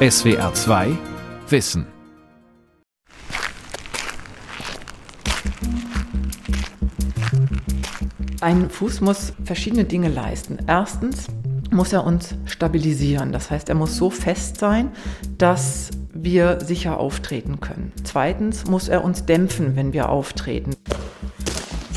SWR 2 Wissen. Ein Fuß muss verschiedene Dinge leisten. Erstens muss er uns stabilisieren. Das heißt, er muss so fest sein, dass wir sicher auftreten können. Zweitens muss er uns dämpfen, wenn wir auftreten.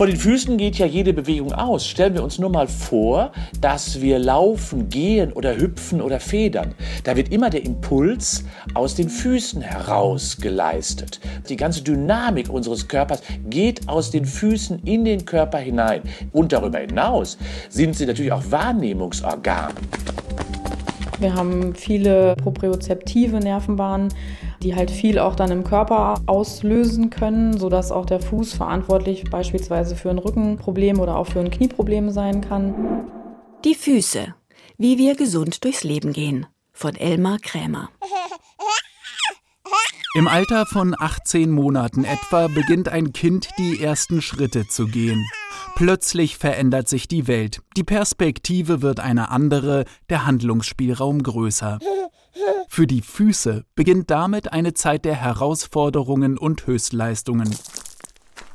Von den Füßen geht ja jede Bewegung aus. Stellen wir uns nur mal vor, dass wir laufen, gehen oder hüpfen oder federn. Da wird immer der Impuls aus den Füßen heraus geleistet. Die ganze Dynamik unseres Körpers geht aus den Füßen in den Körper hinein. Und darüber hinaus sind sie natürlich auch Wahrnehmungsorgane. Wir haben viele propriozeptive Nervenbahnen die halt viel auch dann im Körper auslösen können, sodass auch der Fuß verantwortlich beispielsweise für ein Rückenproblem oder auch für ein Knieproblem sein kann. Die Füße. Wie wir gesund durchs Leben gehen. Von Elmar Krämer. Im Alter von 18 Monaten etwa beginnt ein Kind die ersten Schritte zu gehen. Plötzlich verändert sich die Welt. Die Perspektive wird eine andere, der Handlungsspielraum größer. Für die Füße beginnt damit eine Zeit der Herausforderungen und Höchstleistungen.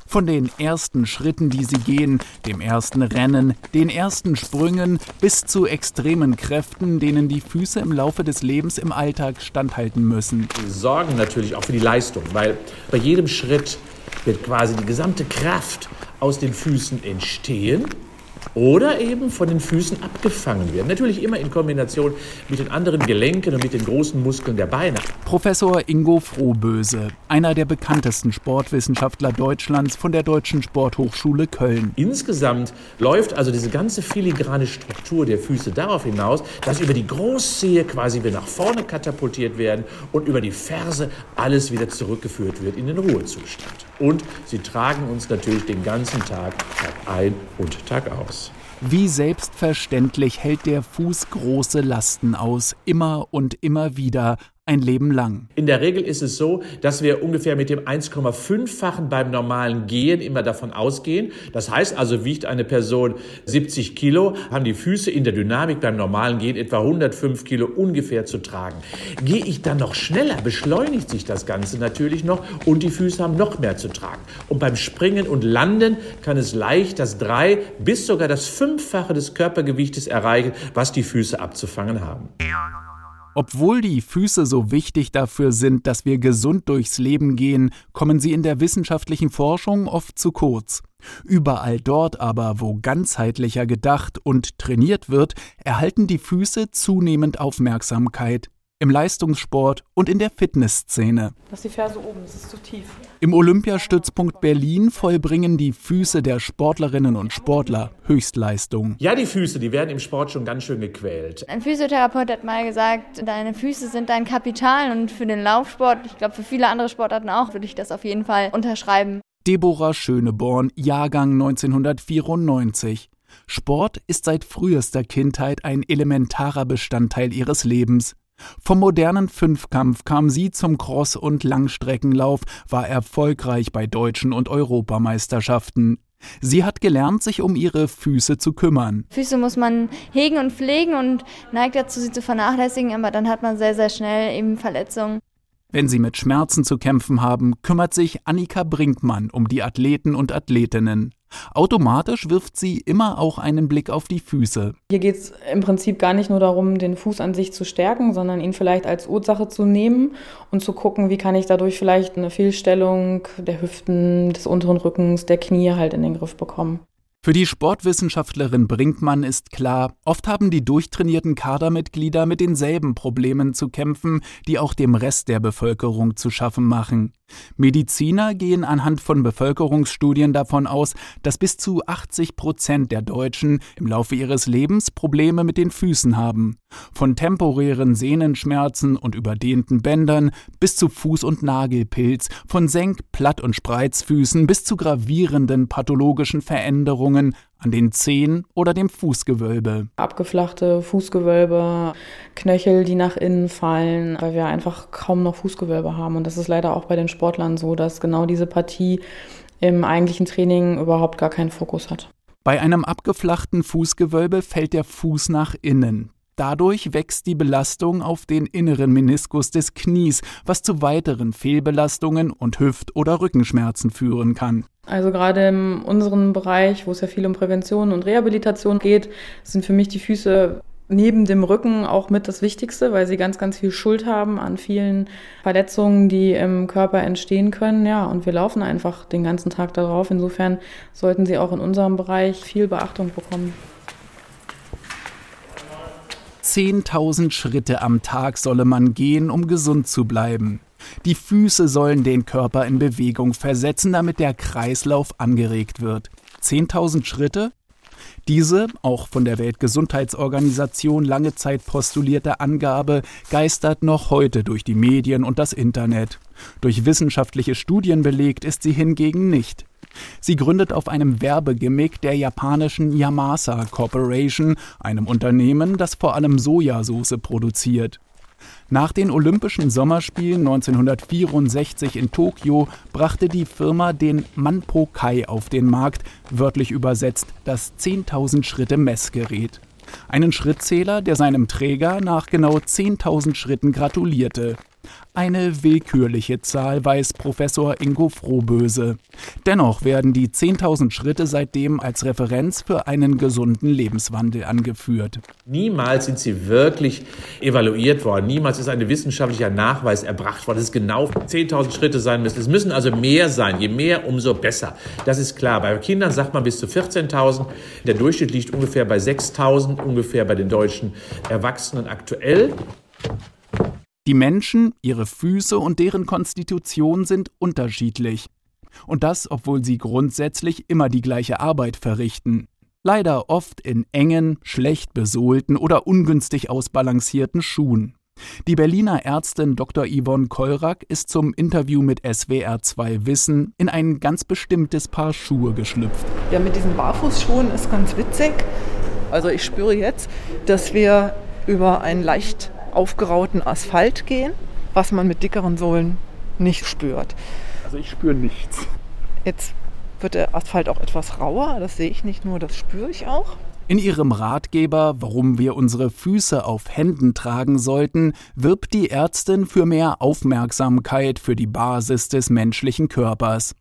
Von den ersten Schritten, die sie gehen, dem ersten Rennen, den ersten Sprüngen bis zu extremen Kräften, denen die Füße im Laufe des Lebens im Alltag standhalten müssen. Sie sorgen natürlich auch für die Leistung, weil bei jedem Schritt wird quasi die gesamte Kraft aus den Füßen entstehen oder eben von den Füßen abgefangen werden. Natürlich immer in Kombination mit den anderen Gelenken und mit den großen Muskeln der Beine. Professor Ingo Frohböse, einer der bekanntesten Sportwissenschaftler Deutschlands von der Deutschen Sporthochschule Köln. Insgesamt läuft also diese ganze filigrane Struktur der Füße darauf hinaus, dass über die Großzehe quasi wir nach vorne katapultiert werden und über die Ferse alles wieder zurückgeführt wird in den Ruhezustand. Und sie tragen uns natürlich den ganzen Tag, Tag ein und Tag aus. Wie selbstverständlich hält der Fuß große Lasten aus, immer und immer wieder, ein Leben lang. In der Regel ist es so, dass wir ungefähr mit dem 1,5-fachen beim normalen Gehen immer davon ausgehen. Das heißt also, wiegt eine Person 70 Kilo, haben die Füße in der Dynamik beim normalen Gehen etwa 105 Kilo ungefähr zu tragen. Gehe ich dann noch schneller, beschleunigt sich das Ganze natürlich noch und die Füße haben noch mehr zu tragen. Und beim Springen und Landen kann es leicht das drei bis sogar das fünffache des Körpergewichtes erreichen, was die Füße abzufangen haben. Obwohl die Füße so wichtig dafür sind, dass wir gesund durchs Leben gehen, kommen sie in der wissenschaftlichen Forschung oft zu kurz. Überall dort aber, wo ganzheitlicher gedacht und trainiert wird, erhalten die Füße zunehmend Aufmerksamkeit im Leistungssport und in der Fitnessszene. Das ist die Ferse oben, das ist zu tief. Im Olympiastützpunkt Berlin vollbringen die Füße der Sportlerinnen und Sportler Höchstleistung. Ja, die Füße, die werden im Sport schon ganz schön gequält. Ein Physiotherapeut hat mal gesagt, deine Füße sind dein Kapital und für den Laufsport, ich glaube für viele andere Sportarten auch, würde ich das auf jeden Fall unterschreiben. Deborah Schöneborn, Jahrgang 1994. Sport ist seit frühester Kindheit ein elementarer Bestandteil ihres Lebens. Vom modernen Fünfkampf kam sie zum Cross- und Langstreckenlauf, war erfolgreich bei deutschen und Europameisterschaften. Sie hat gelernt, sich um ihre Füße zu kümmern. Füße muss man hegen und pflegen und neigt dazu, sie zu vernachlässigen, aber dann hat man sehr, sehr schnell eben Verletzungen. Wenn Sie mit Schmerzen zu kämpfen haben, kümmert sich Annika Brinkmann um die Athleten und Athletinnen. Automatisch wirft sie immer auch einen Blick auf die Füße. Hier geht es im Prinzip gar nicht nur darum, den Fuß an sich zu stärken, sondern ihn vielleicht als Ursache zu nehmen und zu gucken, wie kann ich dadurch vielleicht eine Fehlstellung der Hüften, des unteren Rückens, der Knie halt in den Griff bekommen. Für die Sportwissenschaftlerin Brinkmann ist klar, oft haben die durchtrainierten Kadermitglieder mit denselben Problemen zu kämpfen, die auch dem Rest der Bevölkerung zu schaffen machen. Mediziner gehen anhand von Bevölkerungsstudien davon aus, dass bis zu 80 Prozent der Deutschen im Laufe ihres Lebens Probleme mit den Füßen haben. Von temporären Sehnenschmerzen und überdehnten Bändern bis zu Fuß- und Nagelpilz, von Senk-, Platt- und Spreizfüßen bis zu gravierenden pathologischen Veränderungen an den Zehen oder dem Fußgewölbe. Abgeflachte Fußgewölbe, Knöchel, die nach innen fallen, weil wir einfach kaum noch Fußgewölbe haben. Und das ist leider auch bei den Sportlern so, dass genau diese Partie im eigentlichen Training überhaupt gar keinen Fokus hat. Bei einem abgeflachten Fußgewölbe fällt der Fuß nach innen. Dadurch wächst die Belastung auf den inneren Meniskus des Knies, was zu weiteren Fehlbelastungen und Hüft- oder Rückenschmerzen führen kann. Also gerade in unserem Bereich, wo es ja viel um Prävention und Rehabilitation geht, sind für mich die Füße neben dem Rücken auch mit das Wichtigste, weil sie ganz, ganz viel Schuld haben an vielen Verletzungen, die im Körper entstehen können. Ja, und wir laufen einfach den ganzen Tag darauf. Insofern sollten sie auch in unserem Bereich viel Beachtung bekommen. 10.000 Schritte am Tag solle man gehen, um gesund zu bleiben. Die Füße sollen den Körper in Bewegung versetzen, damit der Kreislauf angeregt wird. 10.000 Schritte? Diese, auch von der Weltgesundheitsorganisation lange Zeit postulierte Angabe, geistert noch heute durch die Medien und das Internet. Durch wissenschaftliche Studien belegt ist sie hingegen nicht. Sie gründet auf einem Werbegimmick der japanischen Yamasa Corporation, einem Unternehmen, das vor allem Sojasauce produziert. Nach den Olympischen Sommerspielen 1964 in Tokio brachte die Firma den Manpo Kai auf den Markt, wörtlich übersetzt das 10.000 Schritte Messgerät. Einen Schrittzähler, der seinem Träger nach genau 10.000 Schritten gratulierte. Eine willkürliche Zahl, weiß Professor Ingo Frohböse. Dennoch werden die 10.000 Schritte seitdem als Referenz für einen gesunden Lebenswandel angeführt. Niemals sind sie wirklich evaluiert worden. Niemals ist ein wissenschaftlicher Nachweis erbracht worden, dass es genau 10.000 Schritte sein müssen. Es müssen also mehr sein. Je mehr, umso besser. Das ist klar. Bei Kindern sagt man bis zu 14.000. Der Durchschnitt liegt ungefähr bei 6.000, ungefähr bei den deutschen Erwachsenen aktuell. Die Menschen, ihre Füße und deren Konstitution sind unterschiedlich. Und das, obwohl sie grundsätzlich immer die gleiche Arbeit verrichten. Leider oft in engen, schlecht besohlten oder ungünstig ausbalancierten Schuhen. Die Berliner Ärztin Dr. Yvonne Kollrack ist zum Interview mit SWR2 Wissen in ein ganz bestimmtes Paar Schuhe geschlüpft. Ja, mit diesen Barfußschuhen ist ganz witzig. Also ich spüre jetzt, dass wir über ein leicht aufgerauten Asphalt gehen, was man mit dickeren Sohlen nicht spürt. Also ich spüre nichts. Jetzt wird der Asphalt auch etwas rauer, das sehe ich nicht nur, das spüre ich auch. In ihrem Ratgeber, warum wir unsere Füße auf Händen tragen sollten, wirbt die Ärztin für mehr Aufmerksamkeit für die Basis des menschlichen Körpers.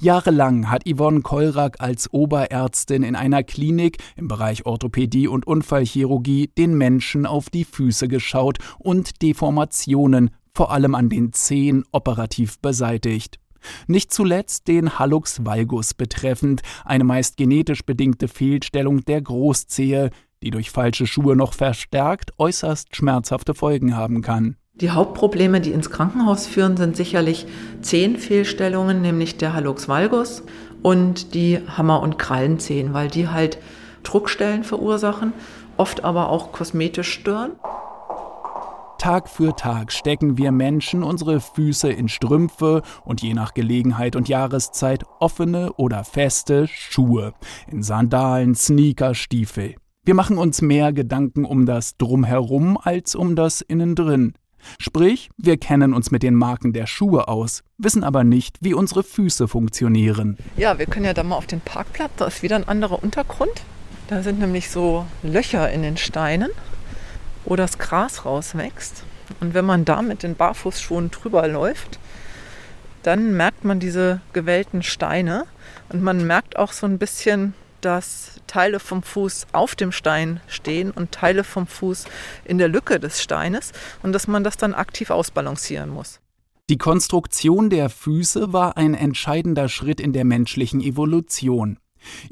Jahrelang hat Yvonne Kollrack als Oberärztin in einer Klinik im Bereich Orthopädie und Unfallchirurgie den Menschen auf die Füße geschaut und Deformationen, vor allem an den Zehen, operativ beseitigt. Nicht zuletzt den Hallux valgus betreffend, eine meist genetisch bedingte Fehlstellung der Großzehe, die durch falsche Schuhe noch verstärkt äußerst schmerzhafte Folgen haben kann. Die Hauptprobleme, die ins Krankenhaus führen, sind sicherlich zehn Fehlstellungen, nämlich der Hallux valgus und die Hammer- und Krallenzehen, weil die halt Druckstellen verursachen, oft aber auch kosmetisch stören. Tag für Tag stecken wir Menschen unsere Füße in Strümpfe und je nach Gelegenheit und Jahreszeit offene oder feste Schuhe, in Sandalen, Sneaker, Stiefel. Wir machen uns mehr Gedanken um das Drumherum als um das Innendrin. Sprich, wir kennen uns mit den Marken der Schuhe aus, wissen aber nicht, wie unsere Füße funktionieren. Ja, wir können ja da mal auf den Parkplatz, da ist wieder ein anderer Untergrund. Da sind nämlich so Löcher in den Steinen, wo das Gras rauswächst. Und wenn man da mit den Barfußschuhen drüber läuft, dann merkt man diese gewellten Steine und man merkt auch so ein bisschen, dass Teile vom Fuß auf dem Stein stehen und Teile vom Fuß in der Lücke des Steines und dass man das dann aktiv ausbalancieren muss. Die Konstruktion der Füße war ein entscheidender Schritt in der menschlichen Evolution.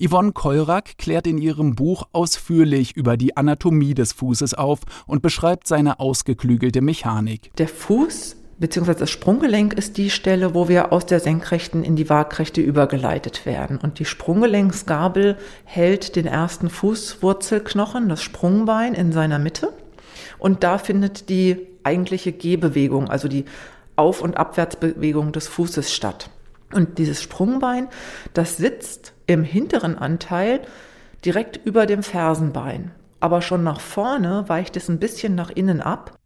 Yvonne Kollrack klärt in ihrem Buch ausführlich über die Anatomie des Fußes auf und beschreibt seine ausgeklügelte Mechanik. Der Fuß beziehungsweise das Sprunggelenk ist die Stelle, wo wir aus der Senkrechten in die Waagrechte übergeleitet werden. Und die Sprunggelenksgabel hält den ersten Fußwurzelknochen, das Sprungbein, in seiner Mitte. Und da findet die eigentliche Gehbewegung, also die Auf- und Abwärtsbewegung des Fußes statt. Und dieses Sprungbein, das sitzt im hinteren Anteil direkt über dem Fersenbein. Aber schon nach vorne weicht es ein bisschen nach innen ab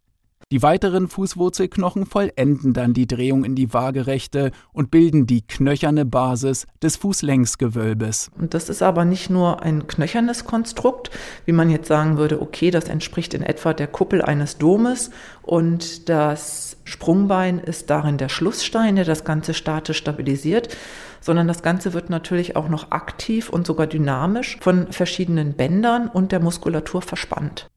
Die weiteren Fußwurzelknochen vollenden dann die Drehung in die Waagerechte und bilden die knöcherne Basis des Fußlängsgewölbes. Und das ist aber nicht nur ein knöchernes Konstrukt, wie man jetzt sagen würde, okay, das entspricht in etwa der Kuppel eines Domes und das Sprungbein ist darin der Schlussstein, der das Ganze statisch stabilisiert, sondern das Ganze wird natürlich auch noch aktiv und sogar dynamisch von verschiedenen Bändern und der Muskulatur verspannt.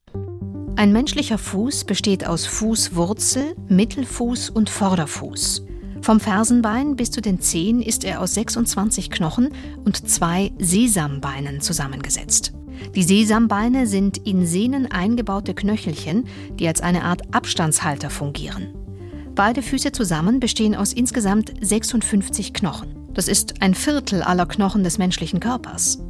Ein menschlicher Fuß besteht aus Fußwurzel, Mittelfuß und Vorderfuß. Vom Fersenbein bis zu den Zehen ist er aus 26 Knochen und zwei Sesambeinen zusammengesetzt. Die Sesambeine sind in Sehnen eingebaute Knöchelchen, die als eine Art Abstandshalter fungieren. Beide Füße zusammen bestehen aus insgesamt 56 Knochen. Das ist ein Viertel aller Knochen des menschlichen Körpers.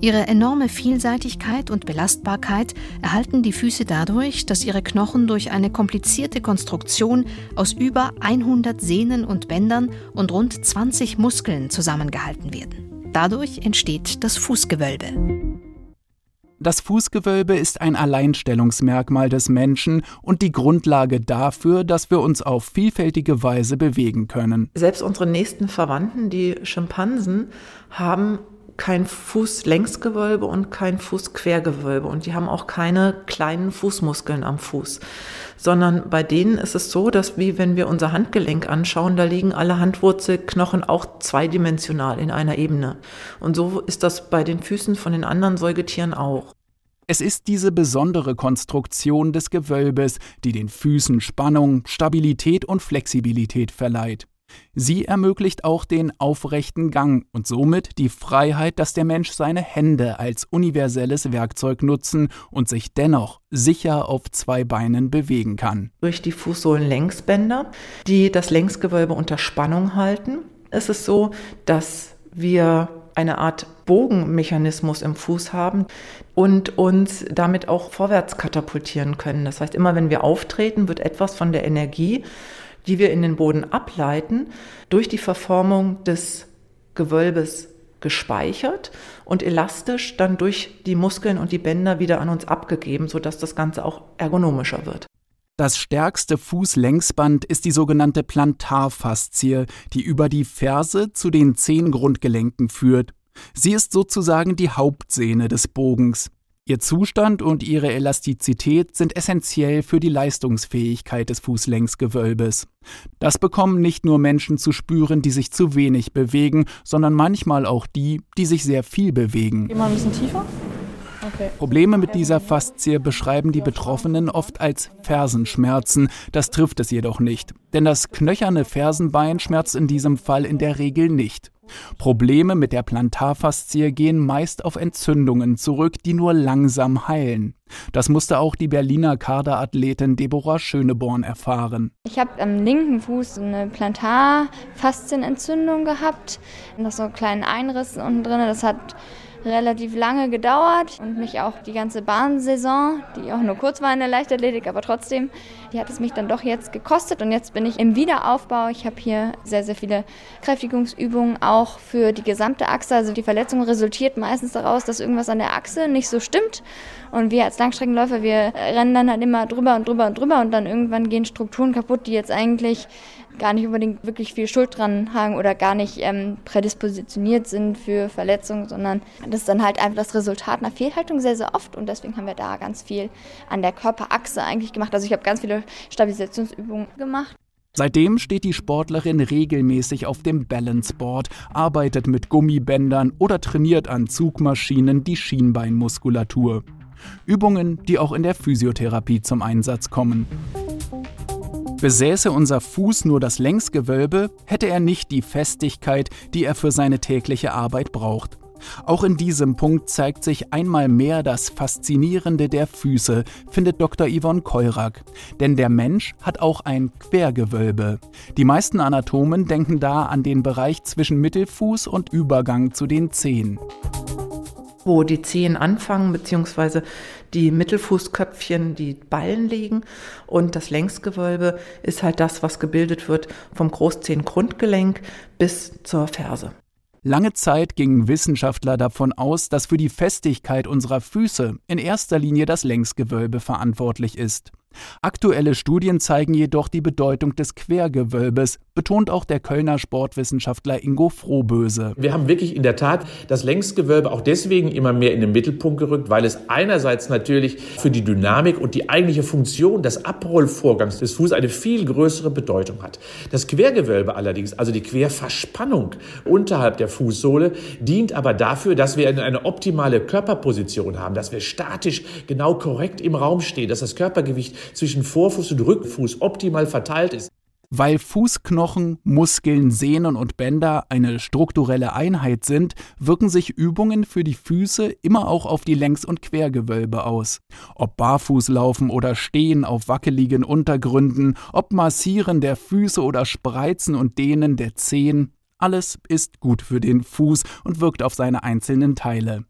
Ihre enorme Vielseitigkeit und Belastbarkeit erhalten die Füße dadurch, dass ihre Knochen durch eine komplizierte Konstruktion aus über 100 Sehnen und Bändern und rund 20 Muskeln zusammengehalten werden. Dadurch entsteht das Fußgewölbe. Das Fußgewölbe ist ein Alleinstellungsmerkmal des Menschen und die Grundlage dafür, dass wir uns auf vielfältige Weise bewegen können. Selbst unsere nächsten Verwandten, die Schimpansen, haben kein Fußlängsgewölbe und kein Fußquergewölbe und die haben auch keine kleinen Fußmuskeln am Fuß, sondern bei denen ist es so, dass wie wenn wir unser Handgelenk anschauen, da liegen alle Handwurzelknochen auch zweidimensional in einer Ebene. Und so ist das bei den Füßen von den anderen Säugetieren auch. Es ist diese besondere Konstruktion des Gewölbes, die den Füßen Spannung, Stabilität und Flexibilität verleiht. Sie ermöglicht auch den aufrechten Gang und somit die Freiheit, dass der Mensch seine Hände als universelles Werkzeug nutzen und sich dennoch sicher auf zwei Beinen bewegen kann. Durch die Fußsohlenlängsbänder, die das Längsgewölbe unter Spannung halten, ist es so, dass wir eine Art Bogenmechanismus im Fuß haben und uns damit auch vorwärts katapultieren können. Das heißt, immer wenn wir auftreten, wird etwas von der Energie die wir in den Boden ableiten, durch die Verformung des Gewölbes gespeichert und elastisch dann durch die Muskeln und die Bänder wieder an uns abgegeben, sodass das Ganze auch ergonomischer wird. Das stärkste Fußlängsband ist die sogenannte Plantarfaszie, die über die Ferse zu den Zehengrundgelenken führt. Sie ist sozusagen die Hauptsehne des Bogens. Ihr Zustand und ihre Elastizität sind essentiell für die Leistungsfähigkeit des Fußlängsgewölbes. Das bekommen nicht nur Menschen zu spüren, die sich zu wenig bewegen, sondern manchmal auch die, die sich sehr viel bewegen. Geh ein bisschen tiefer. Okay. Probleme mit dieser Faszie beschreiben die Betroffenen oft als Fersenschmerzen. Das trifft es jedoch nicht, denn das knöcherne Fersenbein schmerzt in diesem Fall in der Regel nicht. Probleme mit der Plantarfaszie gehen meist auf Entzündungen zurück, die nur langsam heilen. Das musste auch die Berliner Kaderathletin Deborah Schöneborn erfahren. Ich habe am linken Fuß eine Plantarfaszienentzündung gehabt. Da so einen kleinen Einriss unten drin. Das hat relativ lange gedauert und mich auch die ganze Bahnsaison, die auch nur kurz war in der Leichtathletik, aber trotzdem, die hat es mich dann doch jetzt gekostet und jetzt bin ich im Wiederaufbau. Ich habe hier sehr, sehr viele Kräftigungsübungen auch für die gesamte Achse. Also die Verletzung resultiert meistens daraus, dass irgendwas an der Achse nicht so stimmt und wir als Langstreckenläufer, wir rennen dann halt immer drüber und drüber und drüber und dann irgendwann gehen Strukturen kaputt, die jetzt eigentlich gar nicht unbedingt wirklich viel Schuld dran haben oder gar nicht ähm, prädispositioniert sind für Verletzungen, sondern das ist dann halt einfach das Resultat einer Fehlhaltung sehr, sehr oft und deswegen haben wir da ganz viel an der Körperachse eigentlich gemacht. Also ich habe ganz viele Stabilisationsübungen gemacht. Seitdem steht die Sportlerin regelmäßig auf dem Balanceboard, arbeitet mit Gummibändern oder trainiert an Zugmaschinen die Schienbeinmuskulatur. Übungen, die auch in der Physiotherapie zum Einsatz kommen. Besäße unser Fuß nur das Längsgewölbe, hätte er nicht die Festigkeit, die er für seine tägliche Arbeit braucht. Auch in diesem Punkt zeigt sich einmal mehr das Faszinierende der Füße, findet Dr. Yvonne Keurak. Denn der Mensch hat auch ein Quergewölbe. Die meisten Anatomen denken da an den Bereich zwischen Mittelfuß und Übergang zu den Zehen wo die Zehen anfangen, beziehungsweise die Mittelfußköpfchen die Ballen liegen. Und das Längsgewölbe ist halt das, was gebildet wird vom Großzehengrundgelenk bis zur Ferse. Lange Zeit gingen Wissenschaftler davon aus, dass für die Festigkeit unserer Füße in erster Linie das Längsgewölbe verantwortlich ist. Aktuelle Studien zeigen jedoch die Bedeutung des Quergewölbes, betont auch der Kölner Sportwissenschaftler Ingo Frohböse. Wir haben wirklich in der Tat das Längsgewölbe auch deswegen immer mehr in den Mittelpunkt gerückt, weil es einerseits natürlich für die Dynamik und die eigentliche Funktion des Abrollvorgangs des Fußes eine viel größere Bedeutung hat. Das Quergewölbe allerdings, also die Querverspannung unterhalb der Fußsohle, dient aber dafür, dass wir eine optimale Körperposition haben, dass wir statisch genau korrekt im Raum stehen, dass das Körpergewicht zwischen Vorfuß und Rückfuß optimal verteilt ist. Weil Fußknochen, Muskeln, Sehnen und Bänder eine strukturelle Einheit sind, wirken sich Übungen für die Füße immer auch auf die Längs- und Quergewölbe aus. Ob Barfußlaufen oder Stehen auf wackeligen Untergründen, ob Massieren der Füße oder Spreizen und Dehnen der Zehen, alles ist gut für den Fuß und wirkt auf seine einzelnen Teile.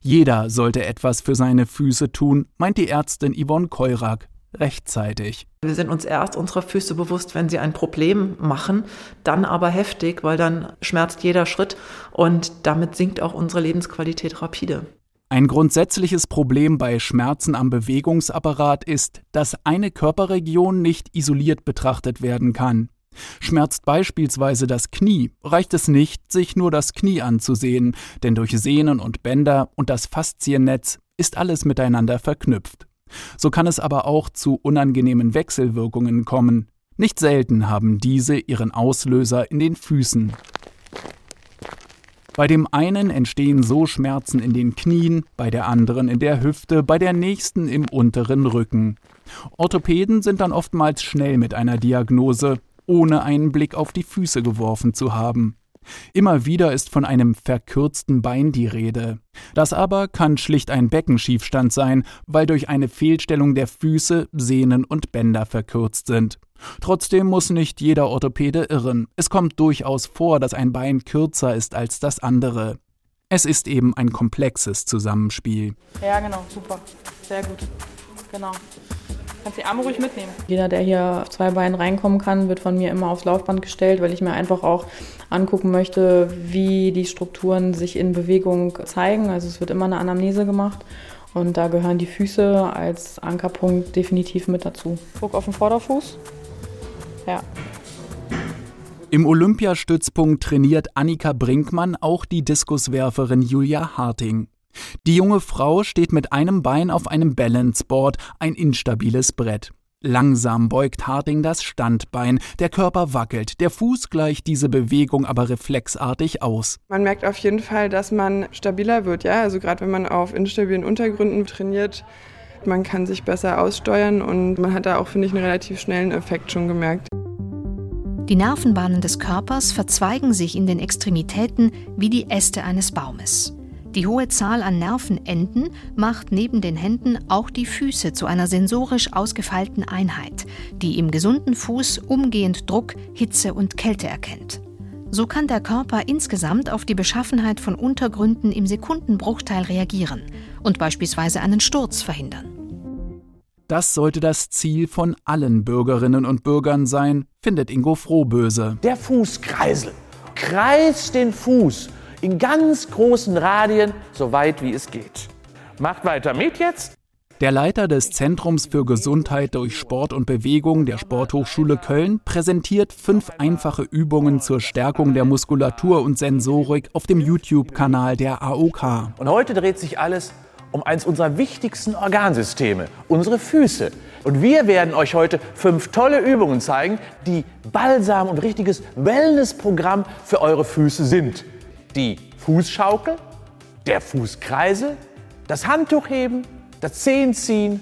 Jeder sollte etwas für seine Füße tun, meint die Ärztin Yvonne Keurak rechtzeitig. Wir sind uns erst unserer Füße bewusst, wenn sie ein Problem machen, dann aber heftig, weil dann schmerzt jeder Schritt und damit sinkt auch unsere Lebensqualität rapide. Ein grundsätzliches Problem bei Schmerzen am Bewegungsapparat ist, dass eine Körperregion nicht isoliert betrachtet werden kann. Schmerzt beispielsweise das Knie, reicht es nicht, sich nur das Knie anzusehen, denn durch Sehnen und Bänder und das Fasziennetz ist alles miteinander verknüpft. So kann es aber auch zu unangenehmen Wechselwirkungen kommen. Nicht selten haben diese ihren Auslöser in den Füßen. Bei dem einen entstehen so Schmerzen in den Knien, bei der anderen in der Hüfte, bei der nächsten im unteren Rücken. Orthopäden sind dann oftmals schnell mit einer Diagnose, ohne einen Blick auf die Füße geworfen zu haben. Immer wieder ist von einem verkürzten Bein die Rede. Das aber kann schlicht ein Beckenschiefstand sein, weil durch eine Fehlstellung der Füße Sehnen und Bänder verkürzt sind. Trotzdem muss nicht jeder Orthopäde irren. Es kommt durchaus vor, dass ein Bein kürzer ist als das andere. Es ist eben ein komplexes Zusammenspiel. Ja, genau, super. Sehr gut. Genau. Kannst die Arme ruhig mitnehmen. Jeder, der hier auf zwei Beinen reinkommen kann, wird von mir immer aufs Laufband gestellt, weil ich mir einfach auch angucken möchte, wie die Strukturen sich in Bewegung zeigen. Also es wird immer eine Anamnese gemacht. Und da gehören die Füße als Ankerpunkt definitiv mit dazu. Guck auf den Vorderfuß. Ja. Im Olympiastützpunkt trainiert Annika Brinkmann auch die Diskuswerferin Julia Harting. Die junge Frau steht mit einem Bein auf einem Balanceboard, ein instabiles Brett. Langsam beugt Harding das Standbein, der Körper wackelt, der Fuß gleicht diese Bewegung aber reflexartig aus. Man merkt auf jeden Fall, dass man stabiler wird, ja, also gerade wenn man auf instabilen Untergründen trainiert, man kann sich besser aussteuern und man hat da auch, finde ich, einen relativ schnellen Effekt schon gemerkt. Die Nervenbahnen des Körpers verzweigen sich in den Extremitäten wie die Äste eines Baumes. Die hohe Zahl an Nervenenden macht neben den Händen auch die Füße zu einer sensorisch ausgefeilten Einheit, die im gesunden Fuß umgehend Druck, Hitze und Kälte erkennt. So kann der Körper insgesamt auf die Beschaffenheit von Untergründen im Sekundenbruchteil reagieren und beispielsweise einen Sturz verhindern. Das sollte das Ziel von allen Bürgerinnen und Bürgern sein, findet Ingo Frohböse. Der Fußkreisel. Kreis den Fuß in ganz großen Radien, so weit wie es geht. Macht weiter mit jetzt. Der Leiter des Zentrums für Gesundheit durch Sport und Bewegung der Sporthochschule Köln präsentiert fünf einfache Übungen zur Stärkung der Muskulatur und Sensorik auf dem YouTube-Kanal der AOK. Und heute dreht sich alles um eines unserer wichtigsten Organsysteme, unsere Füße. Und wir werden euch heute fünf tolle Übungen zeigen, die Balsam und richtiges Wellnessprogramm für eure Füße sind die Fußschaukel, der Fußkreisel, das Handtuchheben, das Zehenziehen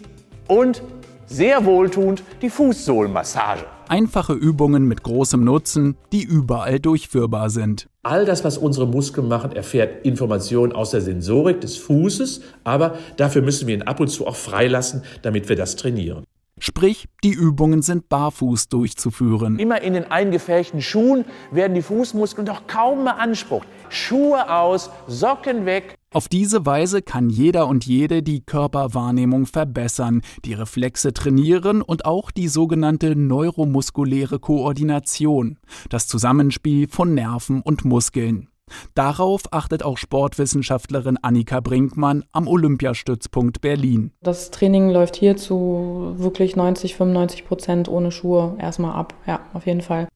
und sehr wohltuend die Fußsohlenmassage. Einfache Übungen mit großem Nutzen, die überall durchführbar sind. All das, was unsere Muskeln machen, erfährt Informationen aus der Sensorik des Fußes, aber dafür müssen wir ihn ab und zu auch freilassen, damit wir das trainieren. Sprich, die Übungen sind barfuß durchzuführen. Immer in den eingefärchten Schuhen werden die Fußmuskeln doch kaum beansprucht. Schuhe aus, Socken weg. Auf diese Weise kann jeder und jede die Körperwahrnehmung verbessern, die Reflexe trainieren und auch die sogenannte neuromuskuläre Koordination, das Zusammenspiel von Nerven und Muskeln. Darauf achtet auch Sportwissenschaftlerin Annika Brinkmann am Olympiastützpunkt Berlin. Das Training läuft hier zu wirklich 90, 95 Prozent ohne Schuhe erstmal ab. Ja, auf jeden Fall.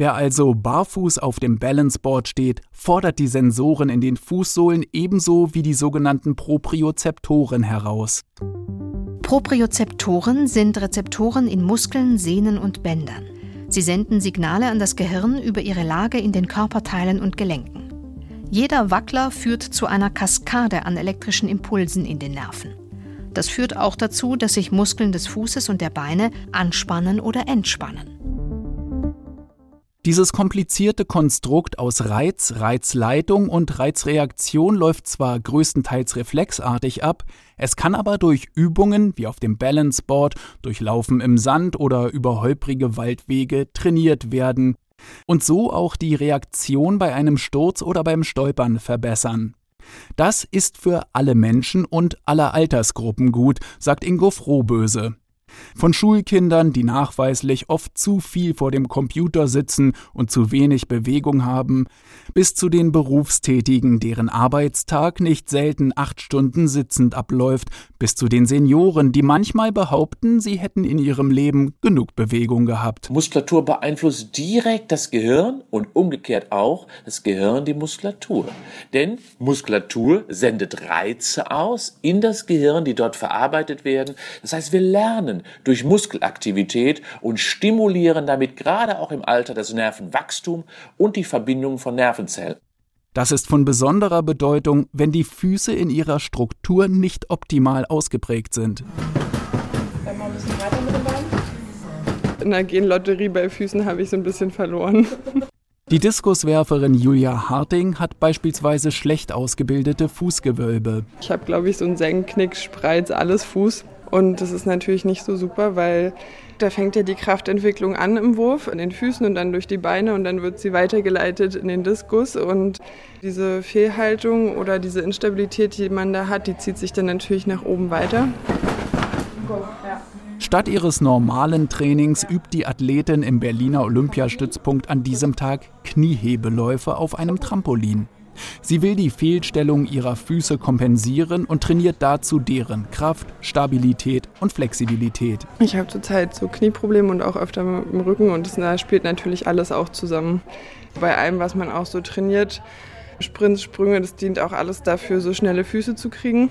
Wer also barfuß auf dem Balanceboard steht, fordert die Sensoren in den Fußsohlen ebenso wie die sogenannten Propriozeptoren heraus. Propriozeptoren sind Rezeptoren in Muskeln, Sehnen und Bändern. Sie senden Signale an das Gehirn über ihre Lage in den Körperteilen und Gelenken. Jeder Wackler führt zu einer Kaskade an elektrischen Impulsen in den Nerven. Das führt auch dazu, dass sich Muskeln des Fußes und der Beine anspannen oder entspannen. Dieses komplizierte Konstrukt aus Reiz, Reizleitung und Reizreaktion läuft zwar größtenteils reflexartig ab, es kann aber durch Übungen wie auf dem Balanceboard, durch Laufen im Sand oder über holprige Waldwege trainiert werden und so auch die Reaktion bei einem Sturz oder beim Stolpern verbessern. Das ist für alle Menschen und alle Altersgruppen gut, sagt Ingo Frohböse. Von Schulkindern, die nachweislich oft zu viel vor dem Computer sitzen und zu wenig Bewegung haben, bis zu den Berufstätigen, deren Arbeitstag nicht selten acht Stunden sitzend abläuft, bis zu den Senioren, die manchmal behaupten, sie hätten in ihrem Leben genug Bewegung gehabt. Muskulatur beeinflusst direkt das Gehirn und umgekehrt auch das Gehirn die Muskulatur. Denn Muskulatur sendet Reize aus in das Gehirn, die dort verarbeitet werden. Das heißt, wir lernen durch Muskelaktivität und stimulieren damit gerade auch im Alter das Nervenwachstum und die Verbindung von Nervenzellen. Das ist von besonderer Bedeutung, wenn die Füße in ihrer Struktur nicht optimal ausgeprägt sind. In der Genlotterie bei Füßen habe ich so ein bisschen verloren. Die Diskuswerferin Julia Harting hat beispielsweise schlecht ausgebildete Fußgewölbe. Ich habe, glaube ich, so einen Senkknick, Spreiz, alles Fuß. Und das ist natürlich nicht so super, weil da fängt ja die Kraftentwicklung an im Wurf, an den Füßen und dann durch die Beine und dann wird sie weitergeleitet in den Diskus. Und diese Fehlhaltung oder diese Instabilität, die man da hat, die zieht sich dann natürlich nach oben weiter. Statt ihres normalen Trainings übt die Athletin im Berliner Olympiastützpunkt an diesem Tag Kniehebeläufe auf einem Trampolin. Sie will die Fehlstellung ihrer Füße kompensieren und trainiert dazu deren Kraft, Stabilität und Flexibilität. Ich habe zurzeit so Knieprobleme und auch öfter mit dem Rücken und das spielt natürlich alles auch zusammen. Bei allem, was man auch so trainiert, Sprints, Sprünge, das dient auch alles dafür, so schnelle Füße zu kriegen,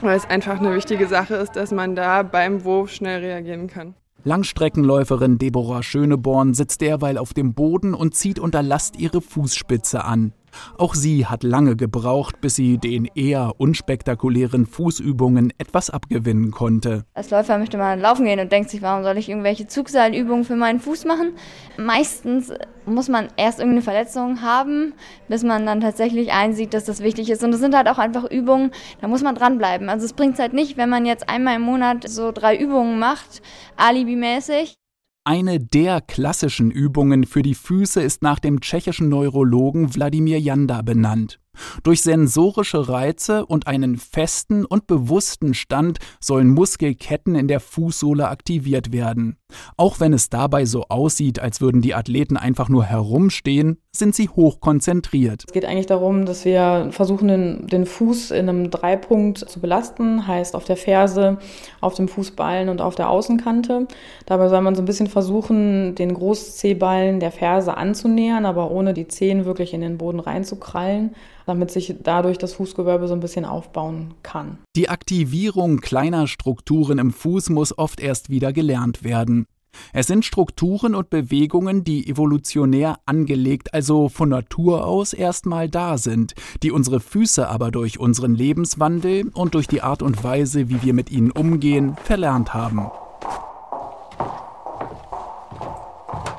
weil es einfach eine wichtige Sache ist, dass man da beim Wurf schnell reagieren kann. Langstreckenläuferin Deborah Schöneborn sitzt derweil auf dem Boden und zieht unter Last ihre Fußspitze an. Auch sie hat lange gebraucht, bis sie den eher unspektakulären Fußübungen etwas abgewinnen konnte. Als Läufer möchte man laufen gehen und denkt sich, warum soll ich irgendwelche Zugseilübungen für meinen Fuß machen? Meistens muss man erst irgendeine Verletzung haben, bis man dann tatsächlich einsieht, dass das wichtig ist. Und es sind halt auch einfach Übungen, da muss man dranbleiben. Also es bringt halt nicht, wenn man jetzt einmal im Monat so drei Übungen macht, alibimäßig. Eine der klassischen Übungen für die Füße ist nach dem tschechischen Neurologen Wladimir Janda benannt. Durch sensorische Reize und einen festen und bewussten Stand sollen Muskelketten in der Fußsohle aktiviert werden. Auch wenn es dabei so aussieht, als würden die Athleten einfach nur herumstehen, sind sie hoch konzentriert. Es geht eigentlich darum, dass wir versuchen, den, den, Fuß in einem Dreipunkt zu belasten, heißt auf der Ferse, auf dem Fußballen und auf der Außenkante. Dabei soll man so ein bisschen versuchen, den Großzehballen der Ferse anzunähern, aber ohne die Zehen wirklich in den Boden reinzukrallen damit sich dadurch das Fußgewölbe so ein bisschen aufbauen kann. Die Aktivierung kleiner Strukturen im Fuß muss oft erst wieder gelernt werden. Es sind Strukturen und Bewegungen, die evolutionär angelegt, also von Natur aus erstmal da sind, die unsere Füße aber durch unseren Lebenswandel und durch die Art und Weise, wie wir mit ihnen umgehen, verlernt haben.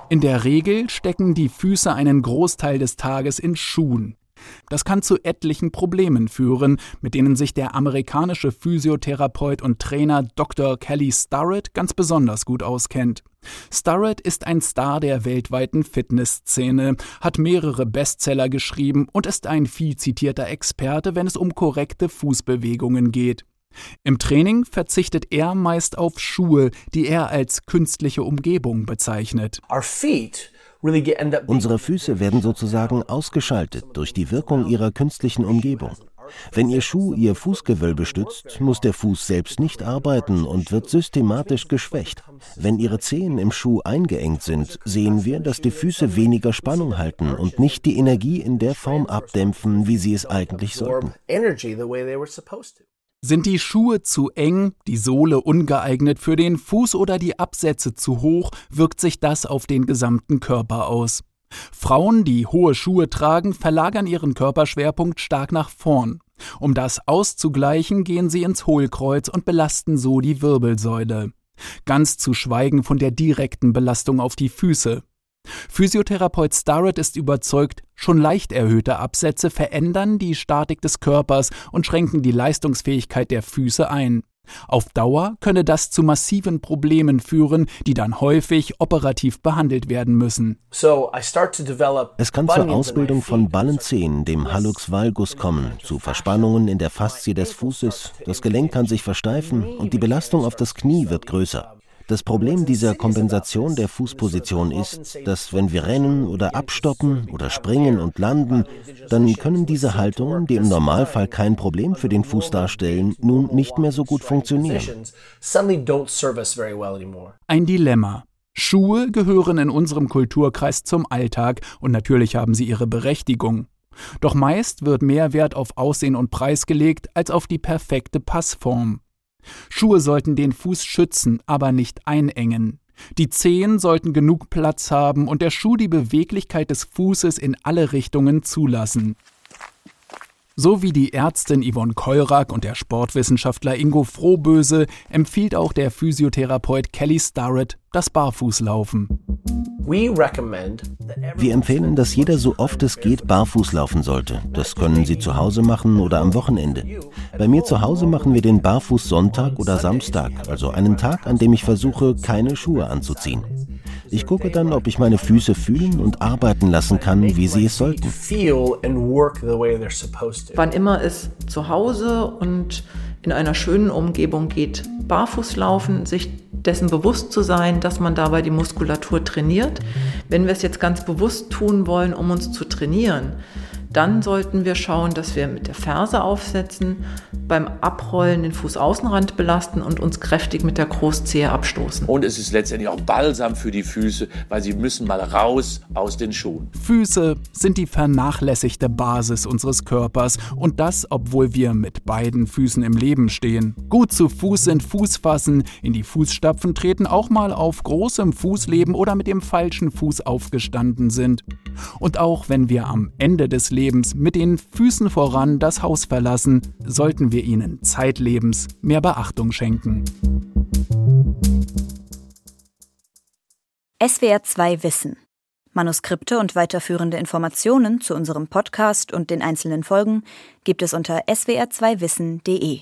In der Regel stecken die Füße einen Großteil des Tages in Schuhen. Das kann zu etlichen Problemen führen, mit denen sich der amerikanische Physiotherapeut und Trainer Dr. Kelly Starrett ganz besonders gut auskennt. Starrett ist ein Star der weltweiten Fitnessszene, hat mehrere Bestseller geschrieben und ist ein viel zitierter Experte, wenn es um korrekte Fußbewegungen geht. Im Training verzichtet er meist auf Schuhe, die er als künstliche Umgebung bezeichnet. Our feet Unsere Füße werden sozusagen ausgeschaltet durch die Wirkung ihrer künstlichen Umgebung. Wenn Ihr Schuh Ihr Fußgewölbe stützt, muss der Fuß selbst nicht arbeiten und wird systematisch geschwächt. Wenn Ihre Zehen im Schuh eingeengt sind, sehen wir, dass die Füße weniger Spannung halten und nicht die Energie in der Form abdämpfen, wie sie es eigentlich sollten. Sind die Schuhe zu eng, die Sohle ungeeignet für den Fuß oder die Absätze zu hoch, wirkt sich das auf den gesamten Körper aus. Frauen, die hohe Schuhe tragen, verlagern ihren Körperschwerpunkt stark nach vorn. Um das auszugleichen, gehen sie ins Hohlkreuz und belasten so die Wirbelsäule. Ganz zu schweigen von der direkten Belastung auf die Füße. Physiotherapeut Starrett ist überzeugt, schon leicht erhöhte Absätze verändern die Statik des Körpers und schränken die Leistungsfähigkeit der Füße ein. Auf Dauer könne das zu massiven Problemen führen, die dann häufig operativ behandelt werden müssen. Es kann zur Ausbildung von Ballenzehen, dem Hallux valgus, kommen, zu Verspannungen in der Faszie des Fußes, das Gelenk kann sich versteifen und die Belastung auf das Knie wird größer. Das Problem dieser Kompensation der Fußposition ist, dass wenn wir rennen oder abstoppen oder springen und landen, dann können diese Haltungen, die im Normalfall kein Problem für den Fuß darstellen, nun nicht mehr so gut funktionieren. Ein Dilemma. Schuhe gehören in unserem Kulturkreis zum Alltag und natürlich haben sie ihre Berechtigung. Doch meist wird mehr Wert auf Aussehen und Preis gelegt als auf die perfekte Passform. Schuhe sollten den Fuß schützen, aber nicht einengen. Die Zehen sollten genug Platz haben und der Schuh die Beweglichkeit des Fußes in alle Richtungen zulassen. So wie die Ärztin Yvonne Keurack und der Sportwissenschaftler Ingo Frohböse empfiehlt auch der Physiotherapeut Kelly Starrett das Barfußlaufen. Wir empfehlen, dass jeder so oft es geht barfuß laufen sollte. Das können Sie zu Hause machen oder am Wochenende. Bei mir zu Hause machen wir den Barfuß Sonntag oder Samstag, also einen Tag, an dem ich versuche, keine Schuhe anzuziehen. Ich gucke dann, ob ich meine Füße fühlen und arbeiten lassen kann, wie sie es sollten. Wann immer es zu Hause und in einer schönen Umgebung geht, barfuß laufen, sich dessen bewusst zu sein, dass man dabei die Muskulatur trainiert. Wenn wir es jetzt ganz bewusst tun wollen, um uns zu trainieren, dann sollten wir schauen, dass wir mit der Ferse aufsetzen, beim Abrollen den Fußaußenrand belasten und uns kräftig mit der Großzehe abstoßen. Und es ist letztendlich auch balsam für die Füße, weil sie müssen mal raus aus den Schuhen. Füße sind die vernachlässigte Basis unseres Körpers und das, obwohl wir mit beiden Füßen im Leben stehen. Gut zu Fuß sind Fußfassen, in die Fußstapfen treten, auch mal auf großem Fuß leben oder mit dem falschen Fuß aufgestanden sind. Und auch wenn wir am Ende des Lebens mit den Füßen voran das Haus verlassen, sollten wir ihnen zeitlebens mehr Beachtung schenken. SWR 2 Wissen. Manuskripte und weiterführende Informationen zu unserem Podcast und den einzelnen Folgen gibt es unter swr2wissen.de.